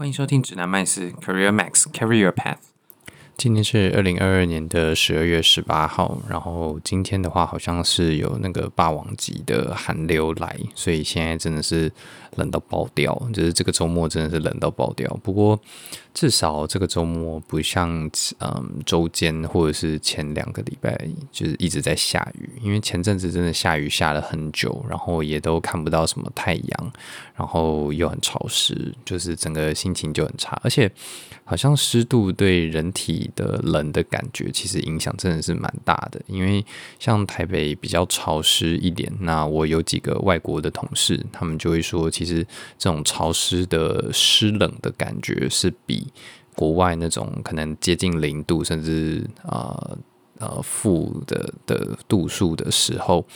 欢迎收听指南麦斯 Career Max Career Path。今天是二零二二年的十二月十八号，然后今天的话好像是有那个霸王级的寒流来，所以现在真的是冷到爆掉，就是这个周末真的是冷到爆掉。不过至少这个周末不像嗯周间或者是前两个礼拜就是一直在下雨，因为前阵子真的下雨下了很久，然后也都看不到什么太阳，然后又很潮湿，就是整个心情就很差，而且好像湿度对人体的冷的感觉其实影响真的是蛮大的，因为像台北比较潮湿一点，那我有几个外国的同事，他们就会说，其实这种潮湿的湿冷的感觉是比国外那种可能接近零度，甚至啊呃负的的度数的时候。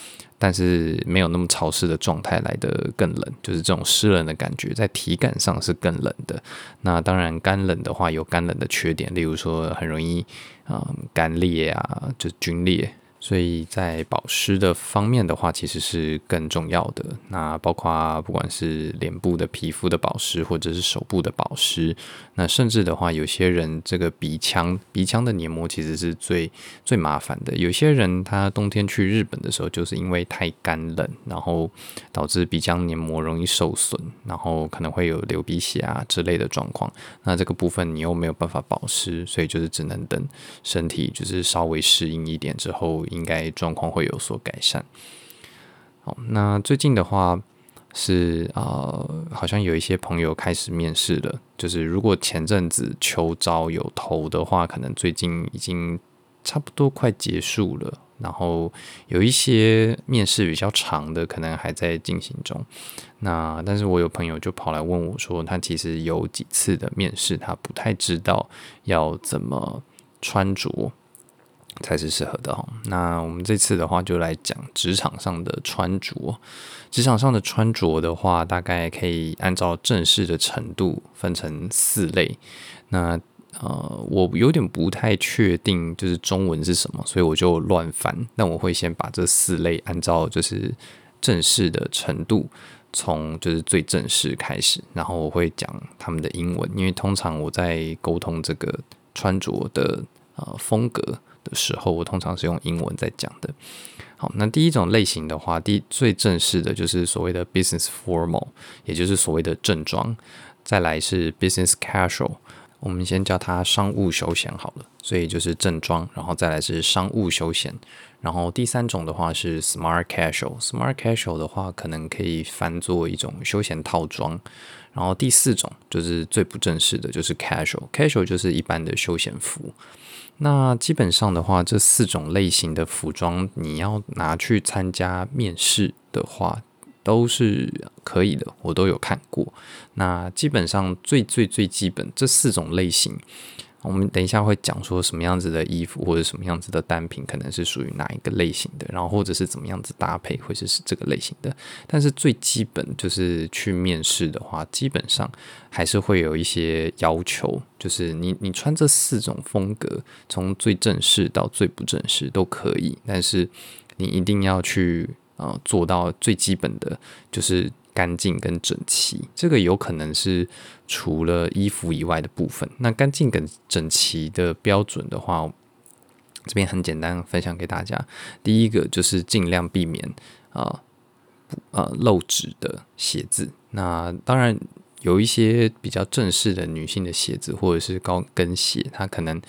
但是没有那么潮湿的状态来的更冷，就是这种湿冷的感觉，在体感上是更冷的。那当然干冷的话有干冷的缺点，例如说很容易啊干裂啊，就皲裂。所以在保湿的方面的话，其实是更重要的。那包括不管是脸部的皮肤的保湿，或者是手部的保湿，那甚至的话，有些人这个鼻腔鼻腔的黏膜其实是最最麻烦的。有些人他冬天去日本的时候，就是因为太干冷，然后导致鼻腔黏膜容易受损，然后可能会有流鼻血啊之类的状况。那这个部分你又没有办法保湿，所以就是只能等身体就是稍微适应一点之后。应该状况会有所改善。好，那最近的话是呃，好像有一些朋友开始面试了。就是如果前阵子秋招有投的话，可能最近已经差不多快结束了。然后有一些面试比较长的，可能还在进行中。那但是我有朋友就跑来问我说，他其实有几次的面试，他不太知道要怎么穿着。才是适合的哦。那我们这次的话，就来讲职场上的穿着。职场上的穿着的话，大概可以按照正式的程度分成四类。那呃，我有点不太确定，就是中文是什么，所以我就乱翻。那我会先把这四类按照就是正式的程度，从就是最正式开始，然后我会讲他们的英文，因为通常我在沟通这个穿着的呃风格。的时候，我通常是用英文在讲的。好，那第一种类型的话，第最正式的就是所谓的 business formal，也就是所谓的正装。再来是 business casual，我们先叫它商务休闲好了。所以就是正装，然后再来是商务休闲。然后第三种的话是 smart casual，smart casual 的话可能可以翻作一种休闲套装。然后第四种就是最不正式的，就是 casual，casual 就是一般的休闲服。那基本上的话，这四种类型的服装，你要拿去参加面试的话，都是可以的，我都有看过。那基本上最最最基本这四种类型。我们等一下会讲说什么样子的衣服或者什么样子的单品可能是属于哪一个类型的，然后或者是怎么样子搭配会是这个类型的。但是最基本就是去面试的话，基本上还是会有一些要求，就是你你穿这四种风格，从最正式到最不正式都可以，但是你一定要去呃做到最基本的，就是。干净跟整齐，这个有可能是除了衣服以外的部分。那干净跟整齐的标准的话，这边很简单分享给大家。第一个就是尽量避免啊呃露趾的鞋子。那当然有一些比较正式的女性的鞋子或者是高跟鞋，它可能。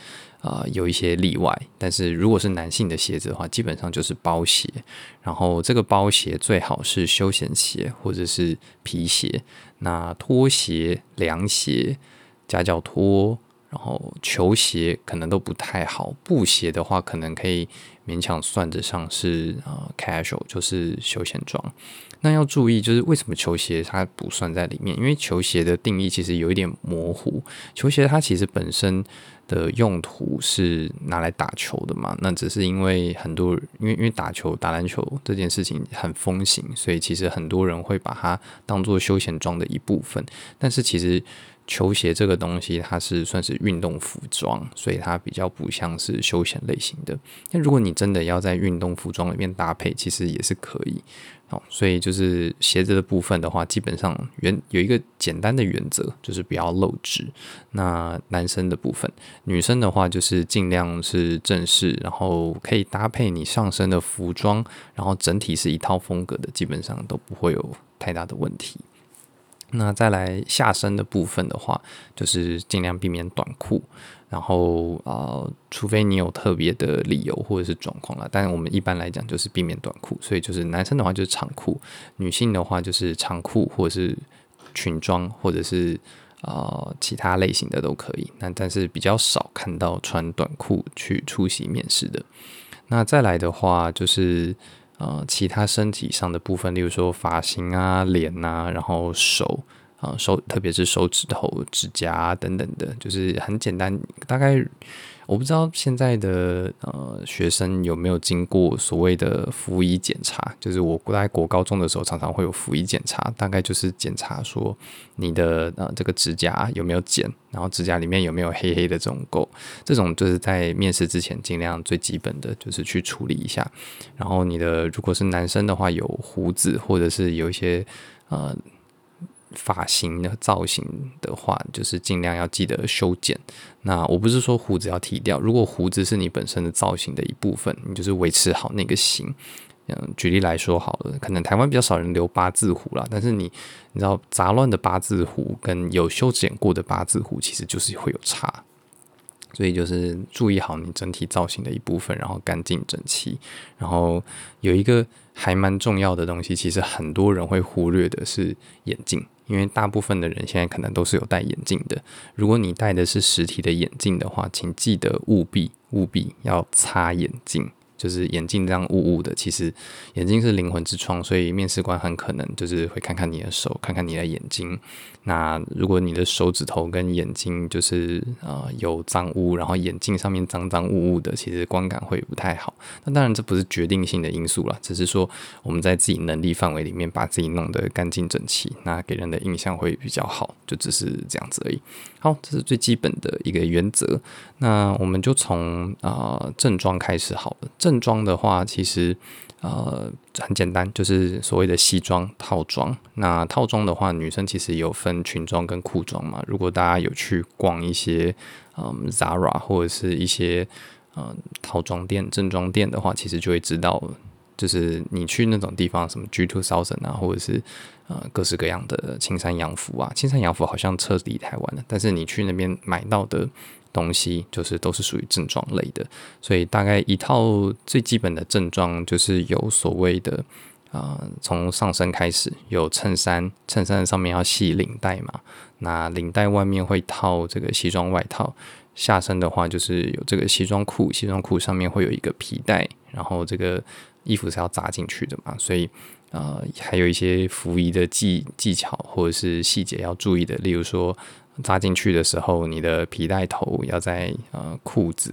啊、呃，有一些例外，但是如果是男性的鞋子的话，基本上就是包鞋。然后这个包鞋最好是休闲鞋或者是皮鞋。那拖鞋、凉鞋、夹脚拖，然后球鞋可能都不太好。布鞋的话，可能可以勉强算得上是呃 casual，就是休闲装。那要注意，就是为什么球鞋它不算在里面？因为球鞋的定义其实有一点模糊。球鞋它其实本身。的用途是拿来打球的嘛？那只是因为很多，因为因为打球打篮球这件事情很风行，所以其实很多人会把它当做休闲装的一部分。但是其实球鞋这个东西，它是算是运动服装，所以它比较不像是休闲类型的。那如果你真的要在运动服装里面搭配，其实也是可以。好，所以就是鞋子的部分的话，基本上原有一个简单的原则，就是不要露趾。那男生的部分，女生的话就是尽量是正式，然后可以搭配你上身的服装，然后整体是一套风格的，基本上都不会有太大的问题。那再来下身的部分的话，就是尽量避免短裤。然后呃，除非你有特别的理由或者是状况了，但我们一般来讲就是避免短裤，所以就是男生的话就是长裤，女性的话就是长裤或者是裙装或者是呃其他类型的都可以。那但是比较少看到穿短裤去出席面试的。那再来的话就是呃其他身体上的部分，例如说发型啊、脸啊，然后手。啊，手特别是手指头、指甲等等的，就是很简单。大概我不知道现在的呃学生有没有经过所谓的服医检查，就是我在国高中的时候常常会有服医检查，大概就是检查说你的呃这个指甲有没有剪，然后指甲里面有没有黑黑的这种垢，这种就是在面试之前尽量最基本的就是去处理一下。然后你的如果是男生的话，有胡子或者是有一些呃。发型的造型的话，就是尽量要记得修剪。那我不是说胡子要剃掉，如果胡子是你本身的造型的一部分，你就是维持好那个型。嗯，举例来说好了，可能台湾比较少人留八字胡啦，但是你你知道杂乱的八字胡跟有修剪过的八字胡，其实就是会有差。所以就是注意好你整体造型的一部分，然后干净整齐。然后有一个还蛮重要的东西，其实很多人会忽略的是眼镜。因为大部分的人现在可能都是有戴眼镜的。如果你戴的是实体的眼镜的话，请记得务必务必要擦眼镜。就是眼镜这样雾雾的，其实眼睛是灵魂之窗，所以面试官很可能就是会看看你的手，看看你的眼睛。那如果你的手指头跟眼睛就是呃有脏污，然后眼镜上面脏脏雾雾的，其实观感会不太好。那当然这不是决定性的因素啦，只是说我们在自己能力范围里面把自己弄得干净整齐，那给人的印象会比较好，就只是这样子而已。好，这是最基本的一个原则。那我们就从啊、呃、正装开始好了。正装的话，其实呃很简单，就是所谓的西装套装。那套装的话，女生其实有分裙装跟裤装嘛。如果大家有去逛一些嗯 Zara 或者是一些嗯套装店、正装店的话，其实就会知道，就是你去那种地方，什么 G Two Thousand 啊，或者是呃各式各样的青山洋服啊。青山洋服好像彻底台湾了，但是你去那边买到的。东西就是都是属于正装类的，所以大概一套最基本的正装就是有所谓的啊，从、上身开始有衬衫，衬衫上面要系领带嘛，那领带外面会套这个西装外套，下身的话就是有这个西装裤，西装裤上面会有一个皮带，然后这个衣服是要扎进去的嘛，所以呃还有一些服仪的技技巧或者是细节要注意的，例如说。扎进去的时候，你的皮带头要在呃裤子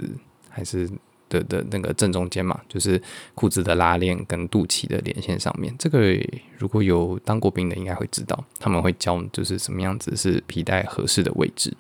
还是的的那个正中间嘛，就是裤子的拉链跟肚脐的连线上面。这个如果有当过兵的，应该会知道，他们会教就是什么样子是皮带合适的位置。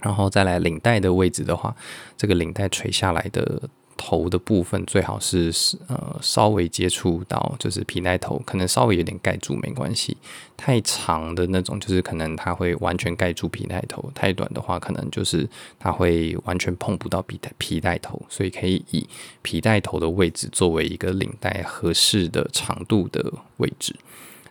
然后再来领带的位置的话，这个领带垂下来的。头的部分最好是呃稍微接触到，就是皮带头，可能稍微有点盖住没关系。太长的那种，就是可能它会完全盖住皮带头；太短的话，可能就是它会完全碰不到皮带皮带头。所以可以以皮带头的位置作为一个领带合适的长度的位置。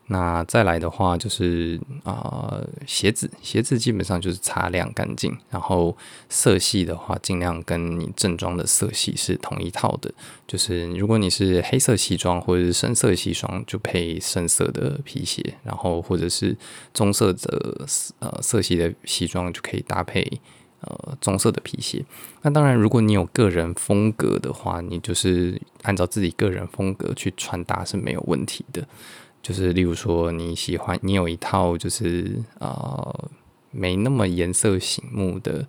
那再来的话就是啊、鞋子鞋子基本上就是擦亮干净，然后色系的话尽量跟你正装的色系是同一套的。就是如果你是黑色西装或者是深色西装，就配深色的皮鞋，然后或者是棕色的呃色系的西装就可以搭配呃棕色的皮鞋。那当然，如果你有个人风格的话，你就是按照自己个人风格去穿搭是没有问题的。就是例如说你喜欢你有一套就是呃没那么颜色醒目的，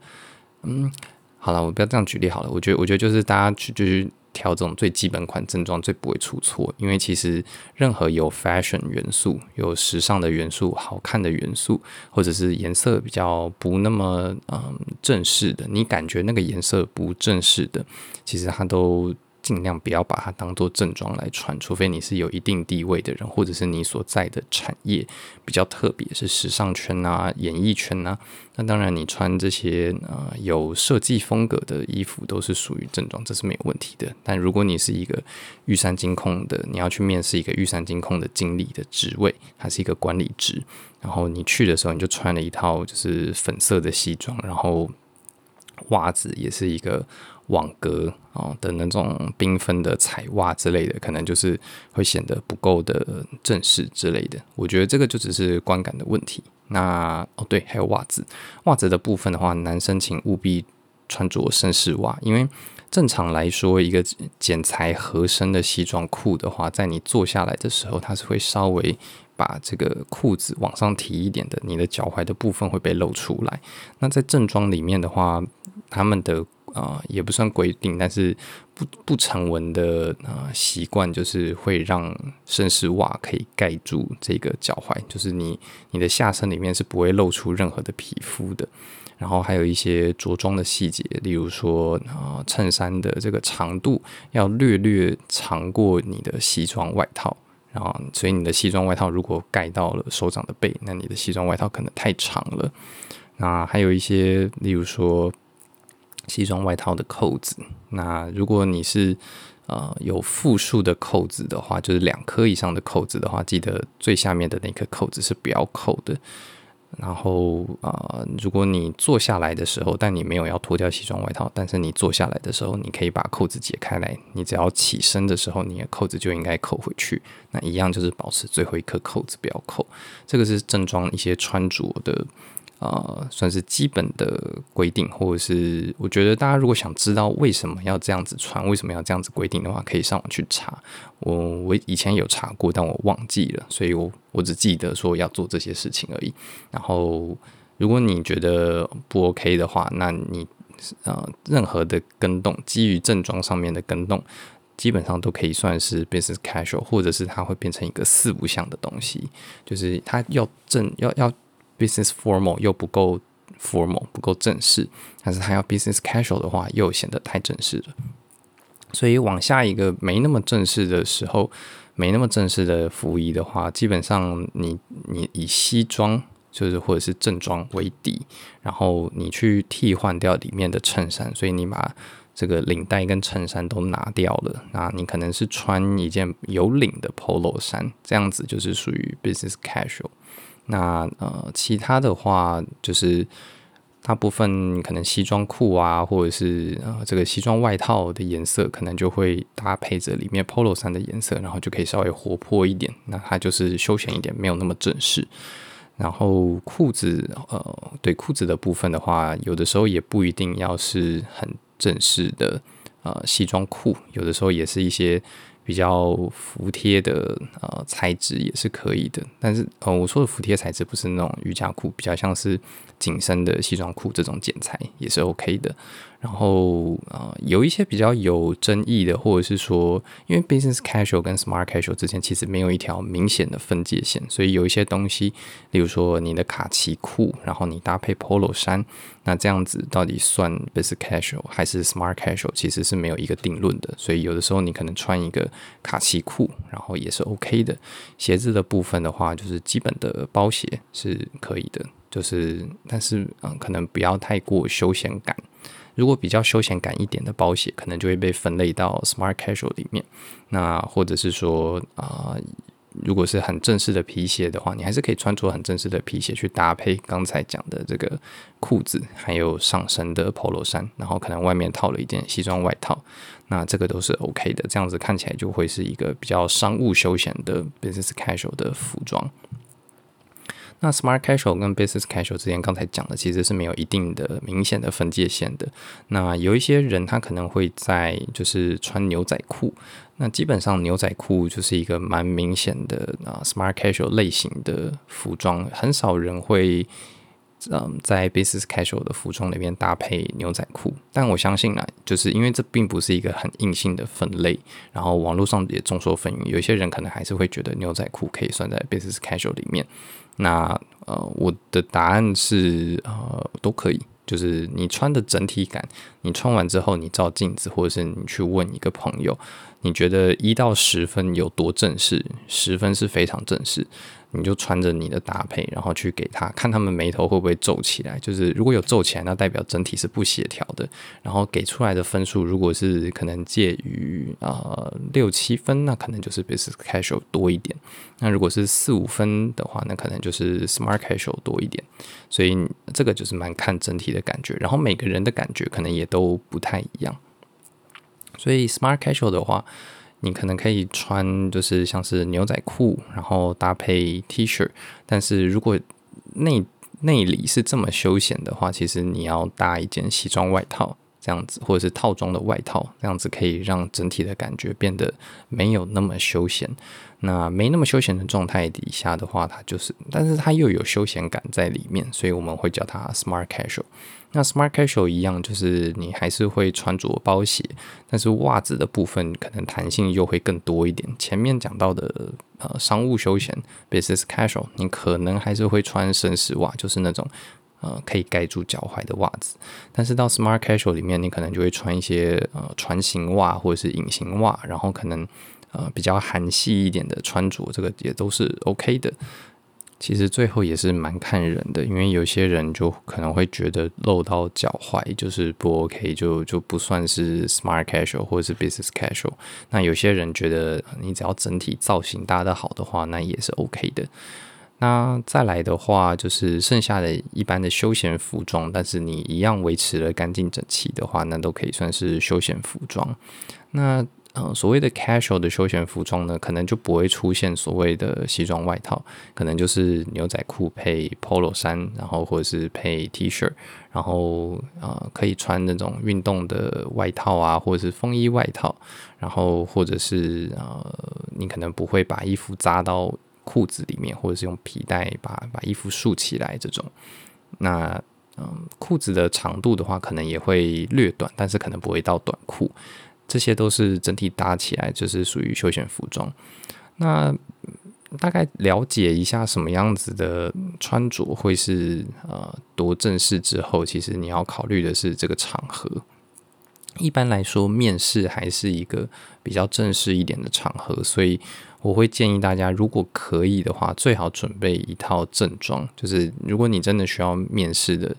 嗯，好了，我不要这样举例好了。我觉得我觉得就是大家去就是挑这种最基本款正装最不会出错，因为其实任何有 fashion 元素、有时尚的元素、好看的元素，或者是颜色比较不那么嗯正式的，你感觉那个颜色不正式的，其实它都。尽量不要把它当做正装来穿，除非你是有一定地位的人，或者是你所在的产业比较特别，是时尚圈啊、演艺圈啊。那当然，你穿这些呃有设计风格的衣服都是属于正装，这是没有问题的。但如果你是一个玉山金控的，你要去面试一个玉山金控的经理的职位，还是一个管理职，然后你去的时候你就穿了一套就是粉色的西装，然后袜子也是一个。网格啊的那种缤纷的彩袜之类的，可能就是会显得不够的正式之类的。我觉得这个就只是观感的问题。那哦对，还有袜子，袜子的部分的话，男生请务必穿着绅士袜，因为正常来说，一个剪裁合身的西装裤的话，在你坐下来的时候，它是会稍微把这个裤子往上提一点的，你的脚踝的部分会被露出来。那在正装里面的话，他们的啊、也不算规定，但是不不成文的啊习惯就是会让绅士袜可以盖住这个脚踝，就是你你的下身里面是不会露出任何的皮肤的。然后还有一些着装的细节，例如说啊、衬衫的这个长度要略略长过你的西装外套，然后所以你的西装外套如果盖到了手掌的背，那你的西装外套可能太长了。那还有一些，例如说。西装外套的扣子，那如果你是呃有复数的扣子的话，就是两颗以上的扣子的话，记得最下面的那颗扣子是不要扣的。然后啊、呃，如果你坐下来的时候，但你没有要脱掉西装外套，但是你坐下来的时候，你可以把扣子解开来，你只要起身的时候，你的扣子就应该扣回去。那一样就是保持最后一颗扣子不要扣。这个是正装一些穿着的。呃，算是基本的规定，或者是我觉得大家如果想知道为什么要这样子穿，为什么要这样子规定的话，可以上网去查。我我以前有查过，但我忘记了，所以我我只记得说要做这些事情而已。然后，如果你觉得不 OK 的话，那你呃任何的更动，基于正装上面的更动，基本上都可以算是 business casual，或者是它会变成一个四不像的东西，就是它要正要要。Business formal 又不够 formal，不够正式，但是他要 business casual 的话，又显得太正式了。所以往下一个没那么正式的时候，没那么正式的服仪的话，基本上你你以西装就是或者是正装为底，然后你去替换掉里面的衬衫，所以你把这个领带跟衬衫都拿掉了，那你可能是穿一件有领的 polo 衫，这样子就是属于 business casual。那呃，其他的话就是大部分可能西装裤啊，或者是呃这个西装外套的颜色，可能就会搭配着里面 polo 衫的颜色，然后就可以稍微活泼一点。那它就是休闲一点，没有那么正式。然后裤子，呃，对裤子的部分的话，有的时候也不一定要是很正式的呃西装裤，有的时候也是一些。比较服帖的呃材质也是可以的，但是呃我说的服帖材质不是那种瑜伽裤，比较像是紧身的西装裤这种剪裁也是 OK 的。然后呃，有一些比较有争议的，或者是说，因为 business casual 跟 smart casual 之间其实没有一条明显的分界线，所以有一些东西，例如说你的卡其裤，然后你搭配 polo 衫，那这样子到底算 business casual 还是 smart casual，其实是没有一个定论的。所以有的时候你可能穿一个卡其裤，然后也是 OK 的。鞋子的部分的话，就是基本的包鞋是可以的，就是但是嗯，可能不要太过休闲感。如果比较休闲感一点的包鞋，可能就会被分类到 smart casual 里面。那或者是说啊、如果是很正式的皮鞋的话，你还是可以穿着很正式的皮鞋去搭配刚才讲的这个裤子，还有上身的 polo 衫，然后可能外面套了一件西装外套，那这个都是 OK 的。这样子看起来就会是一个比较商务休闲的 business casual 的服装。那 smart casual 跟 business casual 之间，刚才讲的其实是没有一定的明显的分界线的。那有一些人他可能会在就是穿牛仔裤，那基本上牛仔裤就是一个蛮明显的啊 smart casual 类型的服装，很少人会嗯在 business casual 的服装里面搭配牛仔裤。但我相信呢，就是因为这并不是一个很硬性的分类，然后网络上也众说纷纭，有些人可能还是会觉得牛仔裤可以算在 business casual 里面。那呃，我的答案是呃都可以，就是你穿的整体感，你穿完之后你照镜子，或者是你去问一个朋友，你觉得一到十分有多正式？十分是非常正式。你就穿着你的搭配，然后去给他看，他们眉头会不会皱起来？就是如果有皱起来，那代表整体是不协调的。然后给出来的分数，如果是可能介于呃六七分，那可能就是 business casual 多一点；那如果是四五分的话，那可能就是 smart casual 多一点。所以这个就是蛮看整体的感觉，然后每个人的感觉可能也都不太一样。所以 smart casual 的话。你可能可以穿，就是像是牛仔裤，然后搭配 T 恤。但是如果内内里是这么休闲的话，其实你要搭一件西装外套，这样子，或者是套装的外套，这样子可以让整体的感觉变得没有那么休闲。那没那么休闲的状态底下的话，它就是，但是它又有休闲感在里面，所以我们会叫它 Smart Casual。那 Smart Casual 一样，就是你还是会穿着包鞋，但是袜子的部分可能弹性又会更多一点。前面讲到的呃商务休闲 Business Casual，你可能还是会穿绅士袜，就是那种呃可以盖住脚踝的袜子。但是到 Smart Casual 里面，你可能就会穿一些呃船型袜或者是隐形袜，然后可能呃比较韩系一点的穿着，这个也都是 OK 的。其实最后也是蛮看人的，因为有些人就可能会觉得露到脚踝就是不 OK，就就不算是 smart casual 或者是 business casual。那有些人觉得你只要整体造型搭得好的话，那也是 OK 的。那再来的话，就是剩下的一般的休闲服装，但是你一样维持了干净整齐的话，那都可以算是休闲服装。那嗯，所谓的 casual 的休闲服装呢，可能就不会出现所谓的西装外套，可能就是牛仔裤配 polo 衫，然后或者是配 T 恤，然后呃可以穿那种运动的外套啊，或者是风衣外套，然后或者是呃你可能不会把衣服扎到裤子里面，或者是用皮带把把衣服束起来这种。那嗯，裤子的长度的话，可能也会略短，但是可能不会到短裤。这些都是整体搭起来就是属于休闲服装。那大概了解一下什么样子的穿着会是呃多正式之后，其实你要考虑的是这个场合。一般来说，面试还是一个比较正式一点的场合，所以我会建议大家，如果可以的话，最好准备一套正装。就是如果你真的需要面试的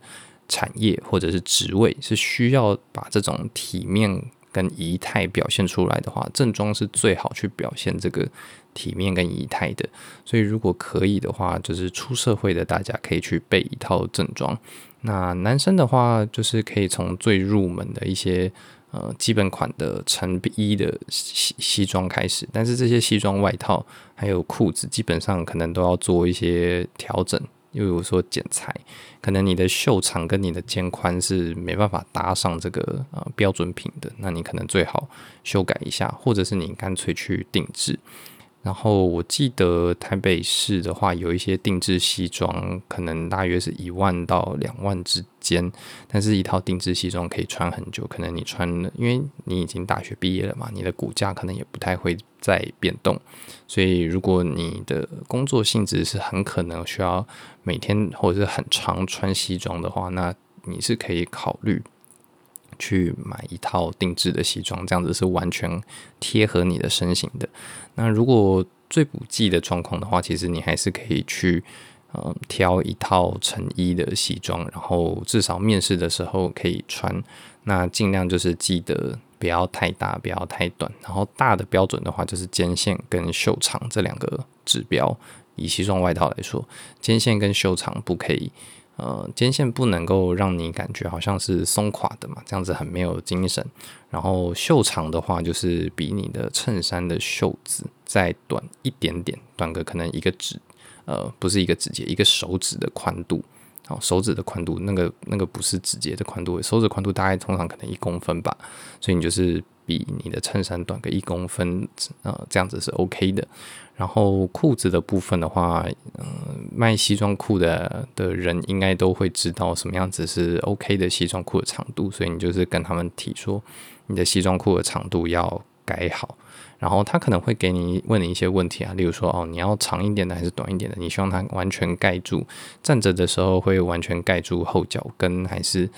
产业或者是职位是需要把这种体面。跟仪态表现出来的话，正装是最好去表现这个体面跟仪态的。所以如果可以的话，就是出社会的大家可以去备一套正装。那男生的话，就是可以从最入门的一些呃基本款的成衣的西西装开始。但是这些西装外套还有裤子，基本上可能都要做一些调整。又有说剪裁，可能你的袖长跟你的肩宽是没办法搭上这个呃标准品的，那你可能最好修改一下，或者是你干脆去定制。然后我记得台北市的话，有一些定制西装，可能大约是一万到两万之间。但是，一套定制西装可以穿很久。可能你穿了，因为你已经大学毕业了嘛，你的骨架可能也不太会再变动。所以，如果你的工作性质是很可能需要每天或者是很常穿西装的话，那你是可以考虑。去买一套定制的西装，这样子是完全贴合你的身形的。那如果最不济的状况的话，其实你还是可以去嗯挑一套成衣的西装，然后至少面试的时候可以穿。那尽量就是记得不要太大，不要太短。然后大的标准的话，就是肩线跟袖长这两个指标。以西装外套来说，肩线跟袖长不可以。呃，肩线不能够让你感觉好像是松垮的嘛，这样子很没有精神。然后袖长的话，就是比你的衬衫的袖子再短一点点，短个可能一个指，呃，不是一个指节，一个手指的宽度。好，手指的宽度，那个那个不是指节的宽度，手指宽度大概通常可能一公分吧，所以你就是比你的衬衫短个一公分，呃，这样子是 OK 的。然后裤子的部分的话，嗯、卖西装裤的的人应该都会知道什么样子是 OK 的西装裤的长度，所以你就是跟他们提说，你的西装裤的长度要改好。然后他可能会给你问你一些问题啊，例如说哦，你要长一点的还是短一点的？你希望它完全盖住站着的时候会完全盖住后脚跟，还是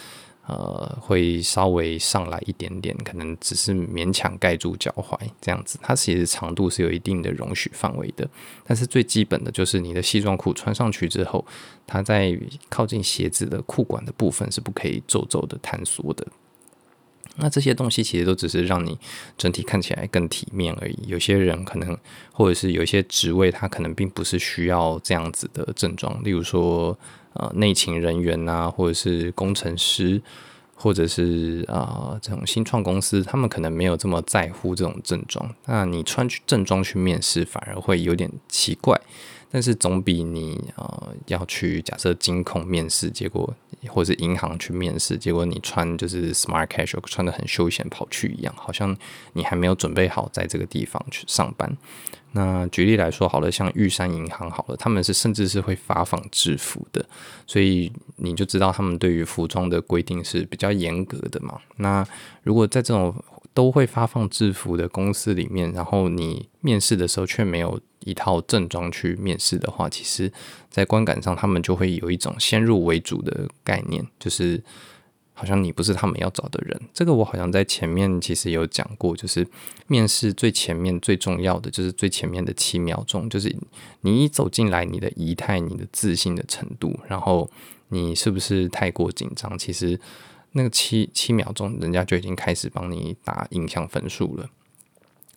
呃会稍微上来一点点，可能只是勉强盖住脚踝这样子？它其实长度是有一定的容许范围的，但是最基本的就是你的西装裤穿上去之后，它在靠近鞋子的裤管的部分是不可以皱皱的坍缩的。那这些东西其实都只是让你整体看起来更体面而已。有些人可能，或者是有一些职位，他可能并不是需要这样子的正装。例如说，呃，内勤人员啊，或者是工程师，或者是啊、呃，这种新创公司，他们可能没有这么在乎这种正装。那你穿去正装去面试，反而会有点奇怪。但是总比你呃要去假设金控面试，结果或者是银行去面试，结果你穿就是 smart casual 穿得很休闲跑去一样，好像你还没有准备好在这个地方去上班。那举例来说，好了，像玉山银行好了，他们是甚至是会发放制服的，所以你就知道他们对于服装的规定是比较严格的嘛。那如果在这种都会发放制服的公司里面，然后你面试的时候却没有一套正装去面试的话，其实，在观感上他们就会有一种先入为主的概念，就是好像你不是他们要找的人。这个我好像在前面其实有讲过，就是面试最前面最重要的就是最前面的七秒钟，就是你一走进来，你的仪态、你的自信的程度，然后你是不是太过紧张，其实。那个七七秒钟，人家就已经开始帮你打印象分数了。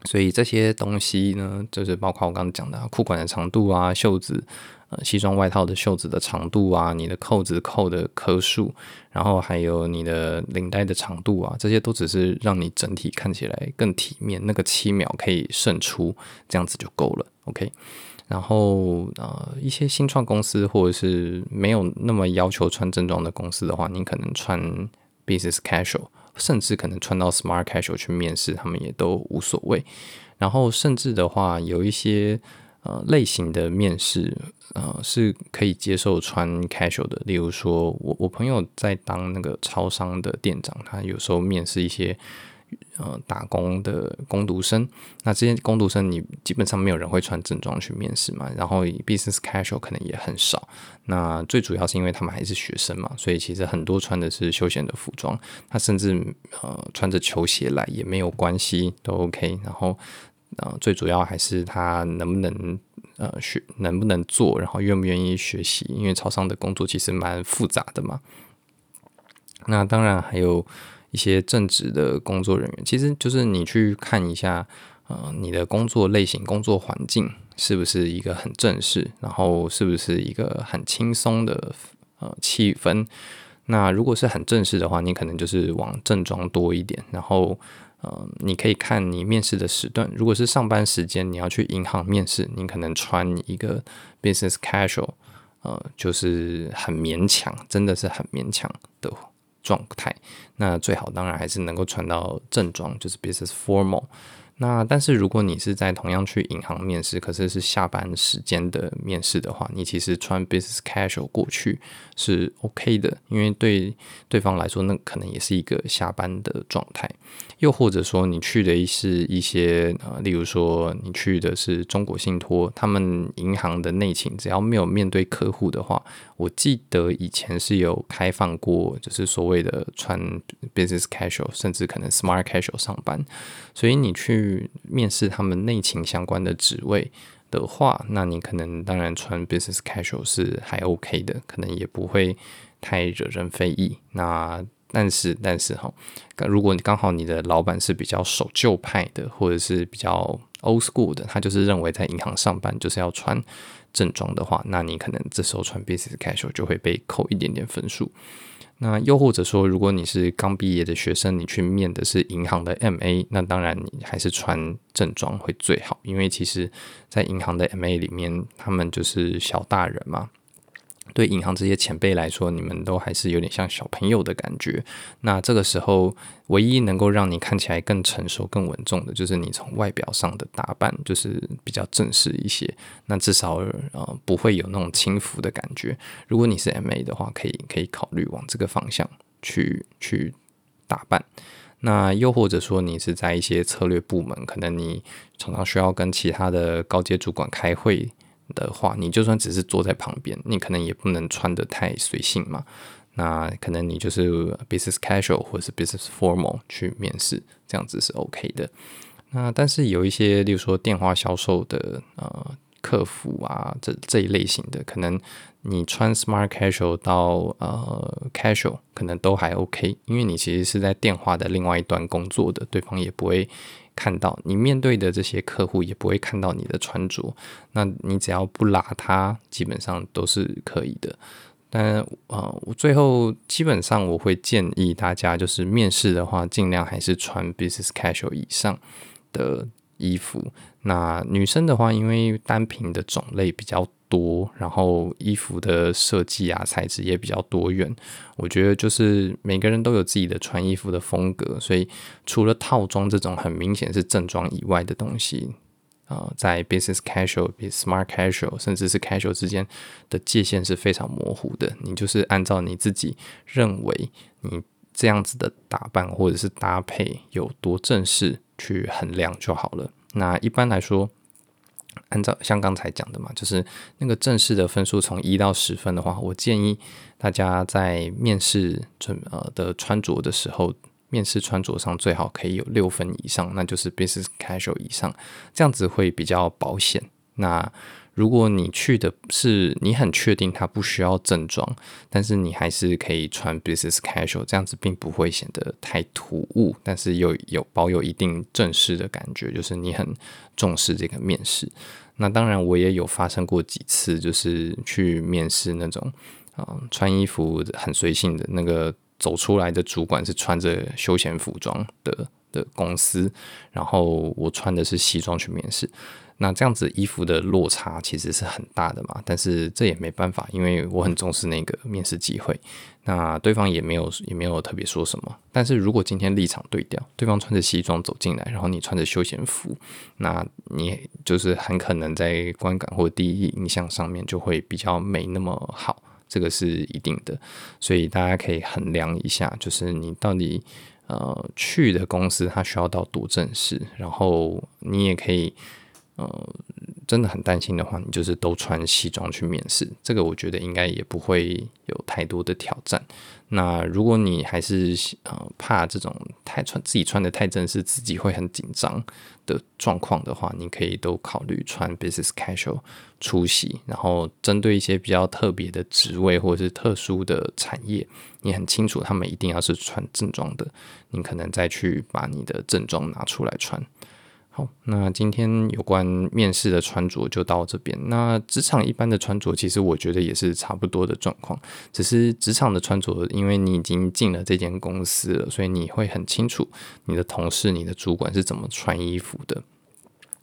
所以这些东西呢，就是包括我刚刚讲的裤管的长度啊，袖子，呃，西装外套的袖子的长度啊，你的扣子扣的颗数，然后还有你的领带的长度啊，这些都只是让你整体看起来更体面。那个七秒可以胜出，这样子就够了。OK，然后呃，一些新创公司或者是没有那么要求穿正装的公司的话，你可能穿。Business casual，甚至可能穿到 smart casual 去面试，他们也都无所谓。然后甚至的话，有一些呃类型的面试，呃是可以接受穿 casual 的。例如说，我我朋友在当那个超商的店长，他有时候面试一些。呃，打工的工读生，那这些工读生你基本上没有人会穿正装去面试嘛，然后 business casual 可能也很少。那最主要是因为他们还是学生嘛，所以其实很多穿的是休闲的服装，他甚至呃穿着球鞋来也没有关系，都 OK。然后呃，最主要还是他能不能呃学，能不能做，然后愿不愿意学习，因为超商的工作其实蛮复杂的嘛。那当然还有。一些正职的工作人员，其实就是你去看一下，呃，你的工作类型、工作环境是不是一个很正式，然后是不是一个很轻松的呃气氛。那如果是很正式的话，你可能就是往正装多一点。然后，呃，你可以看你面试的时段，如果是上班时间，你要去银行面试，你可能穿一个 business casual，呃，就是很勉强，真的是很勉强的。状态，那最好当然还是能够穿到正装，就是 business formal。那但是如果你是在同样去银行面试，可是是下班时间的面试的话，你其实穿 business casual 过去是 OK 的，因为对对方来说，那可能也是一个下班的状态。又或者说，你去的是一些呃，例如说你去的是中国信托，他们银行的内勤，只要没有面对客户的话，我记得以前是有开放过，就是所谓的穿 business casual，甚至可能 smart casual 上班。所以你去去面试他们内勤相关的职位的话，那你可能当然穿 business casual 是还 OK 的，可能也不会太惹人非议。那但是，但是哈，如果你刚好你的老板是比较守旧派的，或者是比较 old school 的，他就是认为在银行上班就是要穿正装的话，那你可能这时候穿 business casual 就会被扣一点点分数。那又或者说，如果你是刚毕业的学生，你去面的是银行的 MA，那当然你还是穿正装会最好，因为其实在银行的 MA 里面，他们就是小大人嘛。对银行这些前辈来说，你们都还是有点像小朋友的感觉。那这个时候，唯一能够让你看起来更成熟、更稳重的，就是你从外表上的打扮，就是比较正式一些。那至少呃不会有那种轻浮的感觉。如果你是 MA 的话，可以可以考虑往这个方向去去打扮。那又或者说你是在一些策略部门，可能你常常需要跟其他的高阶主管开会的话，你就算只是坐在旁边，你可能也不能穿得太随性嘛。那可能你就是 business casual 或者是 business formal 去面试，这样子是 OK 的。那但是有一些，例如说电话销售的呃客服啊，这这一类型的，可能你穿 smart casual 到呃 casual 可能都还 OK，因为你其实是在电话的另外一端工作的，对方也不会看到你面对的这些客户，也不会看到你的穿着。那你只要不邋遢，基本上都是可以的。但呃，我最后基本上我会建议大家，就是面试的话，尽量还是穿 business casual 以上的衣服。那女生的话，因为单品的种类比较多，然后衣服的设计啊、材质也比较多元，我觉得就是每个人都有自己的穿衣服的风格，所以除了套装这种很明显是正装以外的东西，呃，在 business casual、比 smart casual，甚至是 casual 之间的界限是非常模糊的。你就是按照你自己认为你这样子的打扮或者是搭配有多正式，去衡量就好了。那一般来说，按照像刚才讲的嘛，就是那个正式的分数从一到十分的话，我建议大家在面试准呃的穿着的时候，面试穿着上最好可以有六分以上，那就是 business casual 以上，这样子会比较保险。那如果你去的是你很确定他不需要正装，但是你还是可以穿 business casual，这样子并不会显得太突兀，但是又有，保有一定正式的感觉，就是你很重视这个面试。那当然，我也有发生过几次，就是去面试那种，嗯，穿衣服很随性的那个走出来的主管是穿着休闲服装的的公司，然后我穿的是西装去面试。那这样子衣服的落差其实是很大的嘛，但是这也没办法，因为我很重视那个面试机会。那对方也没有也没有特别说什么。但是如果今天立场对调，对方穿着西装走进来，然后你穿着休闲服，那你就是很可能在观感或第一印象上面就会比较没那么好，这个是一定的。所以大家可以衡量一下，就是你到底呃去的公司它需要到多正式，然后你也可以。呃，真的很担心的话，你就是都穿西装去面试，这个我觉得应该也不会有太多的挑战。那如果你还是呃怕这种太穿自己穿得太正式，自己会很紧张的状况的话，你可以都考虑穿 business casual 出席。然后针对一些比较特别的职位或者是特殊的产业，你很清楚他们一定要是穿正装的，你可能再去把你的正装拿出来穿。那今天有关面试的穿着就到这边。那职场一般的穿着，其实我觉得也是差不多的状况。只是职场的穿着，因为你已经进了这间公司了，所以你会很清楚你的同事、你的主管是怎么穿衣服的。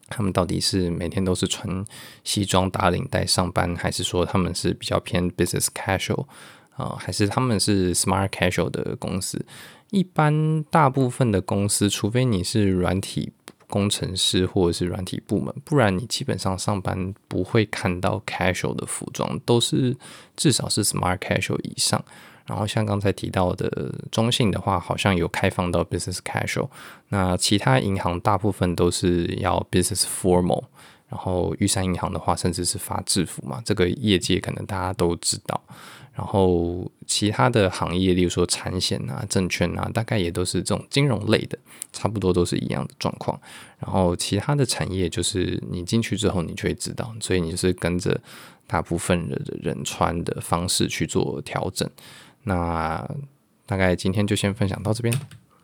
他们到底是每天都是穿西装打领带上班，还是说他们是比较偏 business casual 啊、呃，还是他们是 smart casual 的公司？一般大部分的公司，除非你是软体。工程师或者是软体部门，不然你基本上上班不会看到 casual 的服装，都是至少是 smart casual 以上。然后像刚才提到的中信的话，好像有开放到 business casual。那其他银行大部分都是要 business formal。然后玉山银行的话，甚至是发制服嘛，这个业界可能大家都知道。然后其他的行业，例如说产险啊、证券啊，大概也都是这种金融类的，差不多都是一样的状况。然后其他的产业，就是你进去之后，你就会知道，所以你是跟着大部分人的人穿的方式去做调整。那大概今天就先分享到这边。